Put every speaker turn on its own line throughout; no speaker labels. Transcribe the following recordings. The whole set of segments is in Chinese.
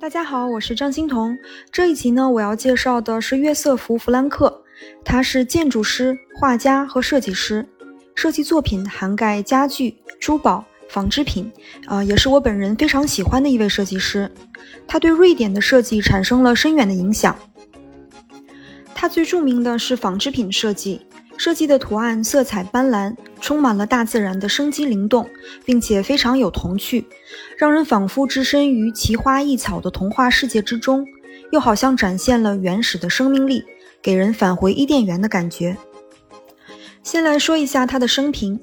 大家好，我是张欣彤。这一集呢，我要介绍的是约瑟夫·弗兰克，他是建筑师、画家和设计师，设计作品涵盖家具、珠宝、纺织品，呃，也是我本人非常喜欢的一位设计师。他对瑞典的设计产生了深远的影响。他最著名的是纺织品设计。设计的图案色彩斑斓，充满了大自然的生机灵动，并且非常有童趣，让人仿佛置身于奇花异草的童话世界之中，又好像展现了原始的生命力，给人返回伊甸园的感觉。先来说一下他的生平：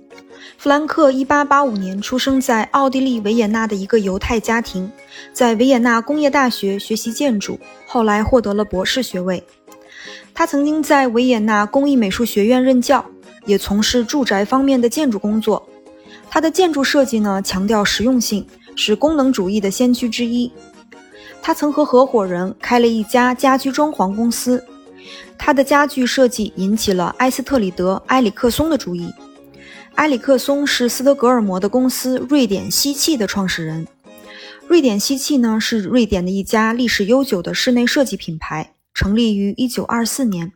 弗兰克1885年出生在奥地利维也纳的一个犹太家庭，在维也纳工业大学学习建筑，后来获得了博士学位。他曾经在维也纳工艺美术学院任教，也从事住宅方面的建筑工作。他的建筑设计呢，强调实用性，是功能主义的先驱之一。他曾和合伙人开了一家家居装潢公司。他的家具设计引起了埃斯特里德·埃里克松的注意。埃里克松是斯德哥尔摩的公司瑞典西气的创始人。瑞典西气呢，是瑞典的一家历史悠久的室内设计品牌。成立于一九二四年，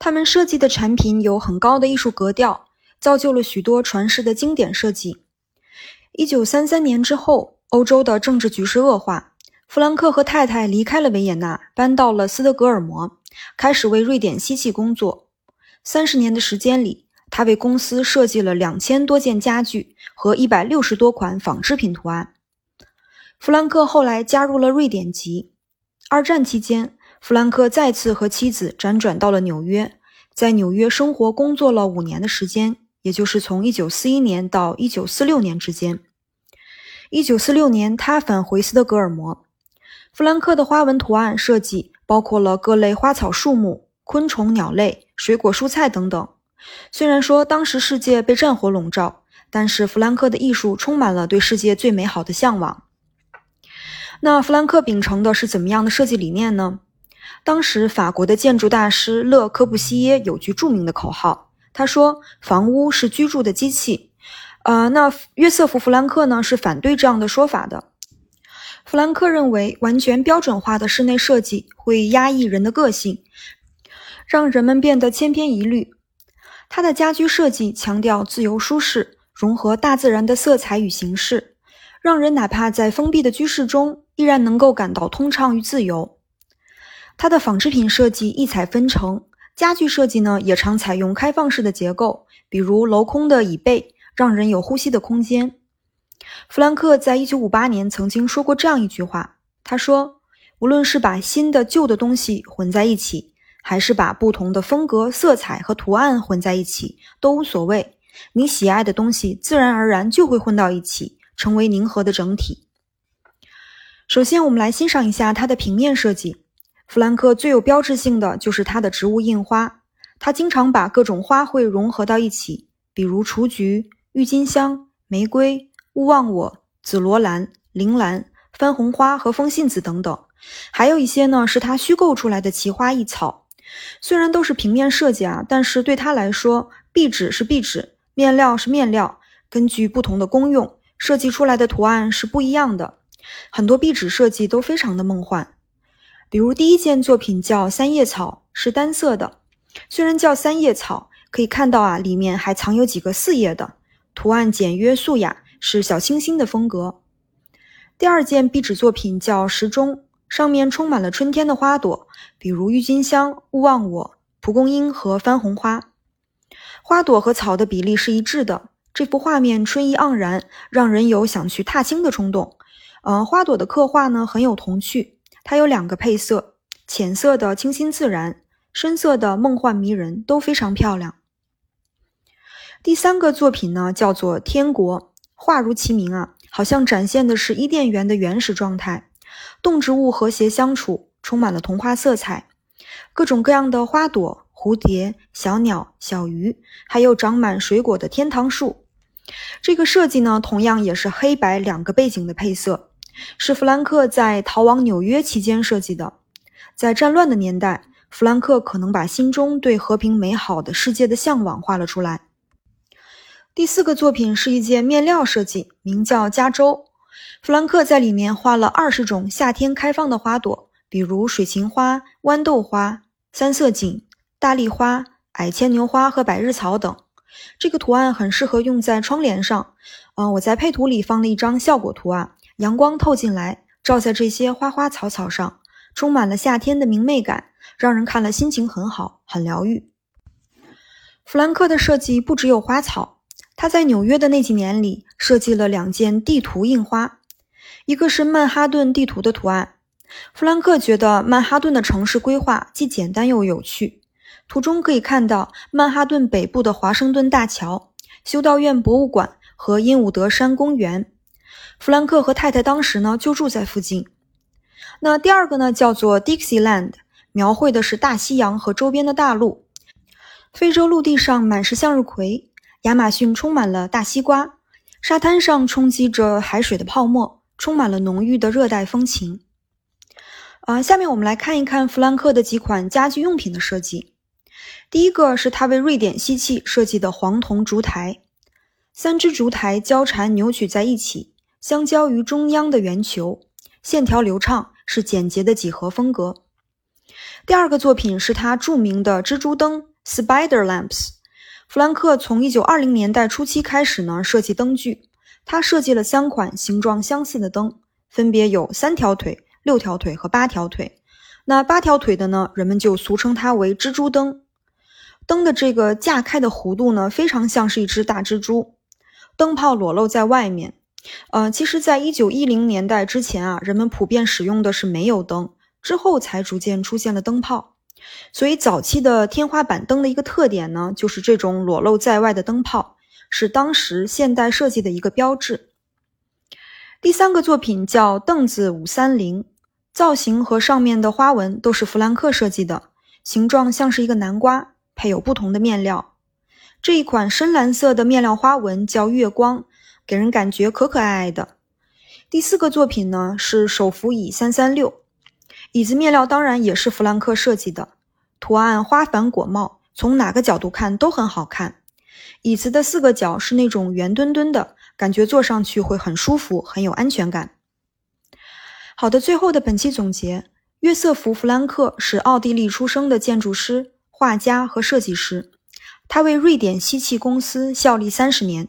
他们设计的产品有很高的艺术格调，造就了许多传世的经典设计。一九三三年之后，欧洲的政治局势恶化，弗兰克和太太离开了维也纳，搬到了斯德哥尔摩，开始为瑞典西气工作。三十年的时间里，他为公司设计了两千多件家具和一百六十多款纺织品图案。弗兰克后来加入了瑞典籍。二战期间，弗兰克再次和妻子辗转到了纽约，在纽约生活工作了五年的时间，也就是从1941年到1946年之间。1946年，他返回斯德哥尔摩。弗兰克的花纹图案设计包括了各类花草树木、昆虫、鸟类、水果、蔬菜等等。虽然说当时世界被战火笼罩，但是弗兰克的艺术充满了对世界最美好的向往。那弗兰克秉承的是怎么样的设计理念呢？当时法国的建筑大师勒科布西耶有句著名的口号，他说：“房屋是居住的机器。”呃，那约瑟夫·弗兰克呢是反对这样的说法的。弗兰克认为，完全标准化的室内设计会压抑人的个性，让人们变得千篇一律。他的家居设计强调自由舒适，融合大自然的色彩与形式。让人哪怕在封闭的居室中，依然能够感到通畅与自由。它的纺织品设计异彩纷呈，家具设计呢也常采用开放式的结构，比如镂空的椅背，让人有呼吸的空间。弗兰克在一九五八年曾经说过这样一句话：“他说，无论是把新的旧的东西混在一起，还是把不同的风格、色彩和图案混在一起，都无所谓。你喜爱的东西自然而然就会混到一起。”成为凝合的整体。首先，我们来欣赏一下它的平面设计。弗兰克最有标志性的就是它的植物印花，他经常把各种花卉融合到一起，比如雏菊、郁金香、玫瑰、勿忘我、紫罗兰、铃兰、番红花和风信子等等。还有一些呢，是他虚构出来的奇花异草。虽然都是平面设计啊，但是对他来说，壁纸是壁纸，面料是面料，根据不同的功用。设计出来的图案是不一样的，很多壁纸设计都非常的梦幻。比如第一件作品叫三叶草，是单色的。虽然叫三叶草，可以看到啊，里面还藏有几个四叶的。图案简约素雅，是小清新的风格。第二件壁纸作品叫时钟，上面充满了春天的花朵，比如郁金香、勿忘我、蒲公英和番红花。花朵和草的比例是一致的。这幅画面春意盎然，让人有想去踏青的冲动。嗯，花朵的刻画呢很有童趣，它有两个配色，浅色的清新自然，深色的梦幻迷人，都非常漂亮。第三个作品呢叫做《天国》，画如其名啊，好像展现的是伊甸园的原始状态，动植物和谐相处，充满了童话色彩，各种各样的花朵、蝴蝶、小鸟、小鱼，还有长满水果的天堂树。这个设计呢，同样也是黑白两个背景的配色，是弗兰克在逃往纽约期间设计的。在战乱的年代，弗兰克可能把心中对和平美好的世界的向往画了出来。第四个作品是一件面料设计，名叫加州。弗兰克在里面画了二十种夏天开放的花朵，比如水芹花、豌豆花、三色堇、大丽花、矮牵牛花和百日草等。这个图案很适合用在窗帘上。嗯，我在配图里放了一张效果图啊，阳光透进来，照在这些花花草草上，充满了夏天的明媚感，让人看了心情很好，很疗愈。弗兰克的设计不只有花草，他在纽约的那几年里设计了两件地图印花，一个是曼哈顿地图的图案。弗兰克觉得曼哈顿的城市规划既简单又有趣。图中可以看到曼哈顿北部的华盛顿大桥、修道院博物馆和因伍德山公园。弗兰克和太太当时呢就住在附近。那第二个呢叫做 Dixieland，描绘的是大西洋和周边的大陆。非洲陆地上满是向日葵，亚马逊充满了大西瓜，沙滩上冲击着海水的泡沫，充满了浓郁的热带风情。啊，下面我们来看一看弗兰克的几款家居用品的设计。第一个是他为瑞典锡器设计的黄铜烛台，三只烛台交缠扭曲在一起，相交于中央的圆球，线条流畅，是简洁的几何风格。第二个作品是他著名的蜘蛛灯 （Spider Lamps）。弗兰克从1920年代初期开始呢设计灯具，他设计了三款形状相似的灯，分别有三条腿、六条腿和八条腿。那八条腿的呢，人们就俗称它为蜘蛛灯。灯的这个架开的弧度呢，非常像是一只大蜘蛛，灯泡裸露在外面。呃，其实，在一九一零年代之前啊，人们普遍使用的是煤油灯，之后才逐渐出现了灯泡。所以，早期的天花板灯的一个特点呢，就是这种裸露在外的灯泡，是当时现代设计的一个标志。第三个作品叫凳子五三零，造型和上面的花纹都是弗兰克设计的，形状像是一个南瓜。配有不同的面料，这一款深蓝色的面料花纹叫月光，给人感觉可可爱爱的。第四个作品呢是手扶椅三三六，椅子面料当然也是弗兰克设计的，图案花繁果茂，从哪个角度看都很好看。椅子的四个角是那种圆墩墩的，感觉坐上去会很舒服，很有安全感。好的，最后的本期总结：约瑟夫·弗兰克是奥地利出生的建筑师。画家和设计师，他为瑞典锡器公司效力三十年，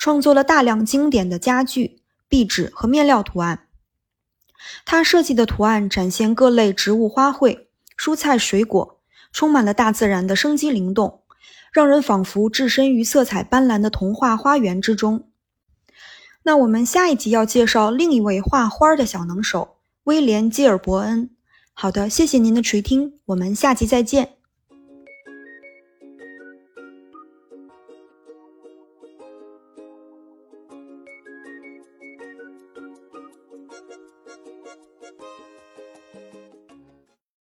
创作了大量经典的家具、壁纸和面料图案。他设计的图案展现各类植物、花卉、蔬菜、水果，充满了大自然的生机灵动，让人仿佛置身于色彩斑斓的童话花园之中。那我们下一集要介绍另一位画花的小能手——威廉·基尔伯恩。好的，谢谢您的垂听，我们下集再见。